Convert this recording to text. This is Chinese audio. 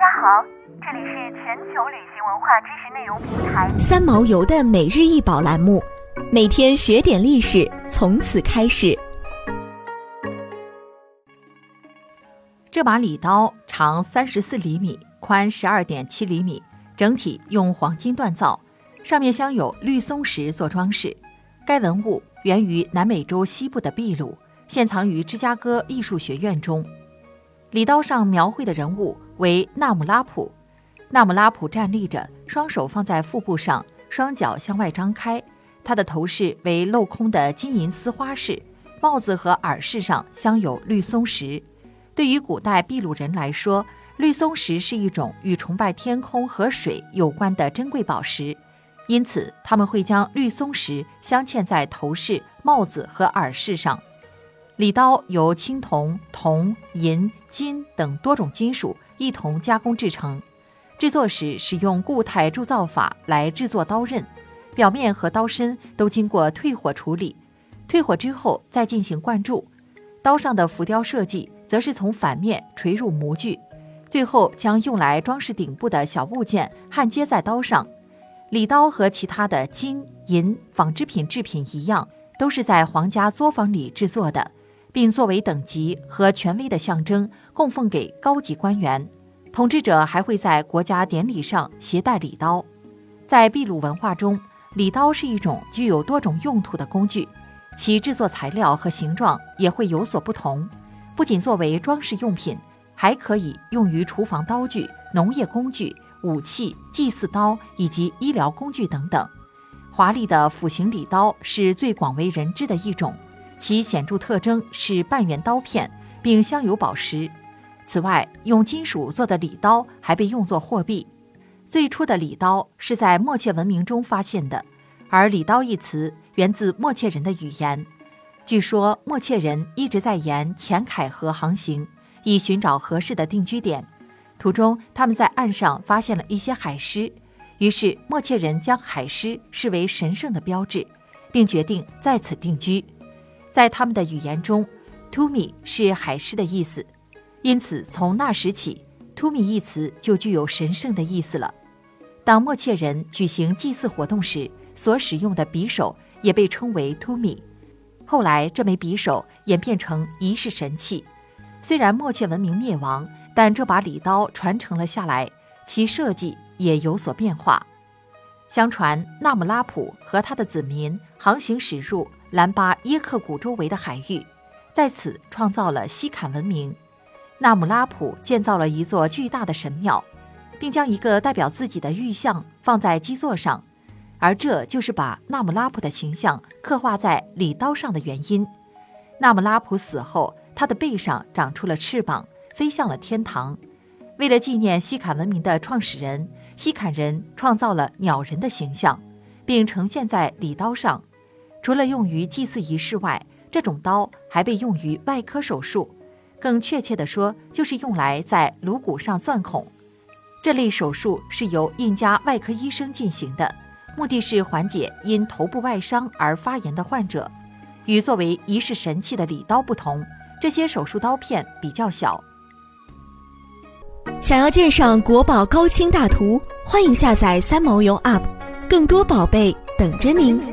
家好，这里是全球旅行文化知识内容平台三毛游的每日一宝栏目，每天学点历史，从此开始。这把礼刀长三十四厘米，宽十二点七厘米，整体用黄金锻造，上面镶有绿松石做装饰。该文物源于南美洲西部的秘鲁，现藏于芝加哥艺术学院中。礼刀上描绘的人物为纳姆拉普，纳姆拉普站立着，双手放在腹部上，双脚向外张开。他的头饰为镂空的金银丝花饰，帽子和耳饰上镶有绿松石。对于古代秘鲁人来说，绿松石是一种与崇拜天空和水有关的珍贵宝石，因此他们会将绿松石镶嵌在头饰、帽子和耳饰上。礼刀由青铜、铜、银、金等多种金属一同加工制成，制作时使用固态铸造法来制作刀刃，表面和刀身都经过退火处理，退火之后再进行灌注。刀上的浮雕设计则是从反面垂入模具，最后将用来装饰顶部的小物件焊接在刀上。礼刀和其他的金银纺织品制品一样，都是在皇家作坊里制作的。并作为等级和权威的象征，供奉给高级官员。统治者还会在国家典礼上携带礼刀。在秘鲁文化中，礼刀是一种具有多种用途的工具，其制作材料和形状也会有所不同。不仅作为装饰用品，还可以用于厨房刀具、农业工具、武器、祭祀刀以及医疗工具等等。华丽的斧形礼刀是最广为人知的一种。其显著特征是半圆刀片，并镶有宝石。此外，用金属做的礼刀还被用作货币。最初的礼刀是在默切文明中发现的，而“礼刀”一词源自默切人的语言。据说，默切人一直在沿前凯河航行，以寻找合适的定居点。途中，他们在岸上发现了一些海狮，于是默切人将海狮视为神圣的标志，并决定在此定居。在他们的语言中，“tumi” 是海狮的意思，因此从那时起，“tumi” 一词就具有神圣的意思了。当默切人举行祭祀活动时，所使用的匕首也被称为 “tumi”。后来，这枚匕首演变成仪式神器。虽然默切文明灭亡，但这把礼刀传承了下来，其设计也有所变化。相传，纳姆拉普和他的子民航行驶入。兰巴耶克谷周围的海域，在此创造了西坎文明。纳姆拉普建造了一座巨大的神庙，并将一个代表自己的玉像放在基座上，而这就是把纳姆拉普的形象刻画在礼刀上的原因。纳姆拉普死后，他的背上长出了翅膀，飞向了天堂。为了纪念西坎文明的创始人，西坎人创造了鸟人的形象，并呈现在礼刀上。除了用于祭祀仪式外，这种刀还被用于外科手术，更确切地说，就是用来在颅骨上钻孔。这类手术是由印加外科医生进行的，目的是缓解因头部外伤而发炎的患者。与作为仪式神器的礼刀不同，这些手术刀片比较小。想要鉴赏国宝高清大图，欢迎下载三毛游 App，更多宝贝等着您。